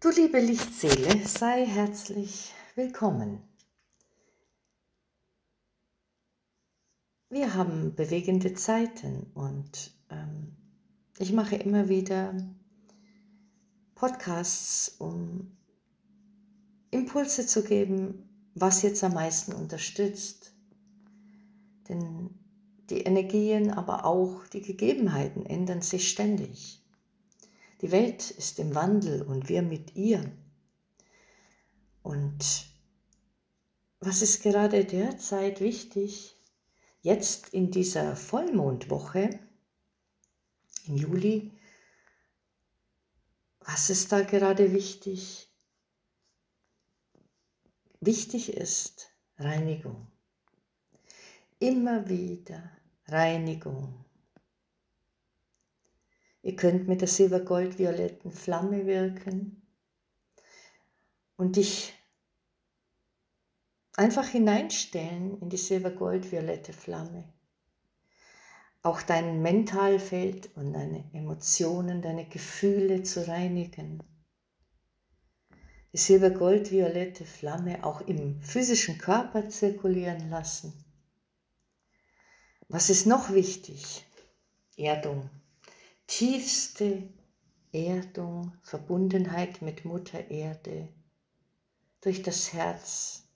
Du liebe Lichtseele, sei herzlich willkommen. Wir haben bewegende Zeiten und ähm, ich mache immer wieder Podcasts, um Impulse zu geben, was jetzt am meisten unterstützt. Denn die Energien, aber auch die Gegebenheiten ändern sich ständig. Die Welt ist im Wandel und wir mit ihr. Und was ist gerade derzeit wichtig? Jetzt in dieser Vollmondwoche im Juli, was ist da gerade wichtig? Wichtig ist Reinigung. Immer wieder Reinigung. Ihr könnt mit der silbergold-violetten Flamme wirken und dich einfach hineinstellen in die silbergold-violette Flamme. Auch dein Mentalfeld und deine Emotionen, deine Gefühle zu reinigen. Die silbergold-violette Flamme auch im physischen Körper zirkulieren lassen. Was ist noch wichtig? Erdung tiefste Erdung, Verbundenheit mit Mutter Erde durch das Herz,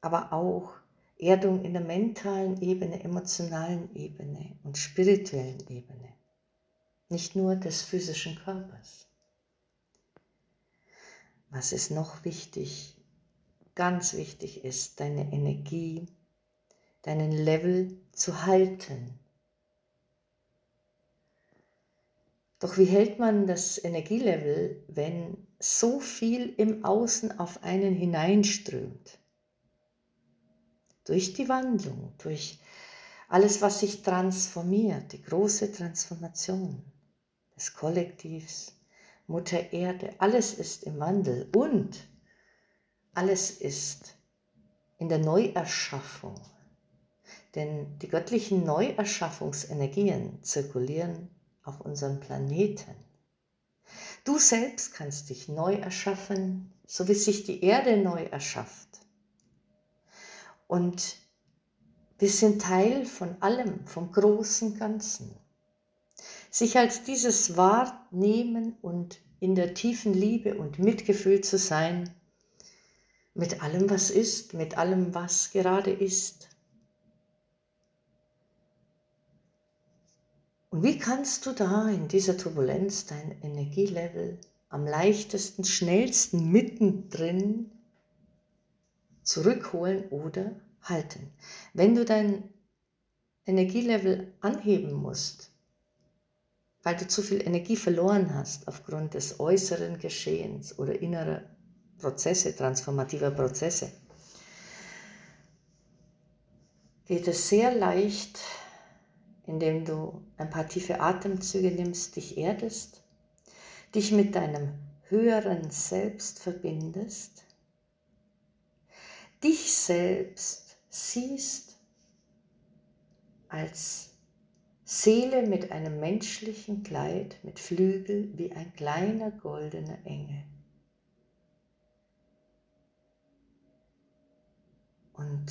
aber auch Erdung in der mentalen Ebene, emotionalen Ebene und spirituellen Ebene, nicht nur des physischen Körpers. Was ist noch wichtig? Ganz wichtig ist, deine Energie, deinen Level zu halten Doch wie hält man das Energielevel, wenn so viel im Außen auf einen hineinströmt? Durch die Wandlung, durch alles, was sich transformiert, die große Transformation des Kollektivs, Mutter Erde, alles ist im Wandel und alles ist in der Neuerschaffung. Denn die göttlichen Neuerschaffungsenergien zirkulieren auf unserem Planeten. Du selbst kannst dich neu erschaffen, so wie sich die Erde neu erschafft. Und wir sind Teil von allem, vom großen Ganzen. Sich als dieses wahrnehmen und in der tiefen Liebe und Mitgefühl zu sein, mit allem, was ist, mit allem, was gerade ist. Und wie kannst du da in dieser Turbulenz dein Energielevel am leichtesten, schnellsten mittendrin zurückholen oder halten? Wenn du dein Energielevel anheben musst, weil du zu viel Energie verloren hast aufgrund des äußeren Geschehens oder innerer Prozesse, transformativer Prozesse, geht es sehr leicht, indem du ein paar tiefe Atemzüge nimmst, dich erdest, dich mit deinem höheren Selbst verbindest, dich selbst siehst als Seele mit einem menschlichen Kleid, mit Flügel wie ein kleiner goldener Engel. Und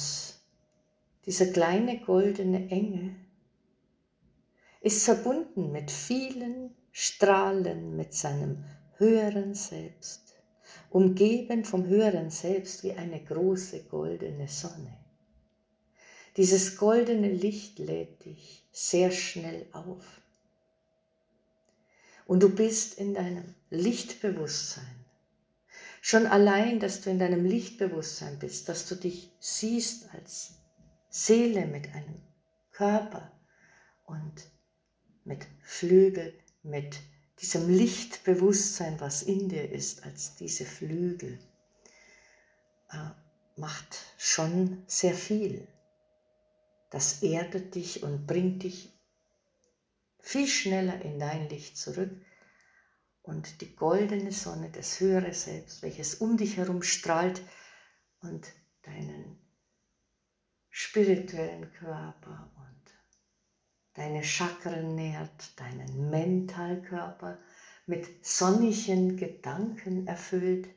dieser kleine goldene Engel ist verbunden mit vielen Strahlen mit seinem höheren Selbst, umgeben vom höheren Selbst wie eine große goldene Sonne. Dieses goldene Licht lädt dich sehr schnell auf. Und du bist in deinem Lichtbewusstsein. Schon allein, dass du in deinem Lichtbewusstsein bist, dass du dich siehst als Seele mit einem Körper und mit Flügel, mit diesem Lichtbewusstsein, was in dir ist, als diese Flügel, äh, macht schon sehr viel. Das erdet dich und bringt dich viel schneller in dein Licht zurück. Und die goldene Sonne, das höhere Selbst, welches um dich herum strahlt und deinen spirituellen Körper deine Chakren nährt, deinen Mentalkörper mit sonnigen Gedanken erfüllt,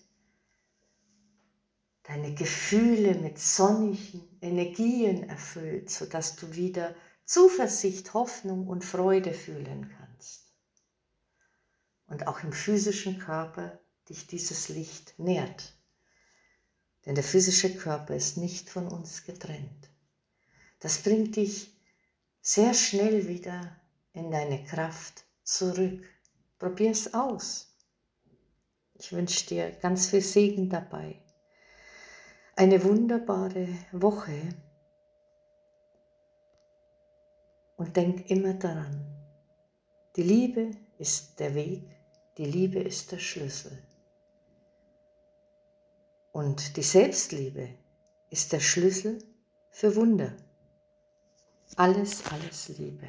deine Gefühle mit sonnigen Energien erfüllt, sodass du wieder Zuversicht, Hoffnung und Freude fühlen kannst. Und auch im physischen Körper dich dieses Licht nährt. Denn der physische Körper ist nicht von uns getrennt. Das bringt dich sehr schnell wieder in deine Kraft zurück. Probier es aus. Ich wünsche dir ganz viel Segen dabei. Eine wunderbare Woche. Und denk immer daran, die Liebe ist der Weg, die Liebe ist der Schlüssel. Und die Selbstliebe ist der Schlüssel für Wunder. Alles, alles Liebe.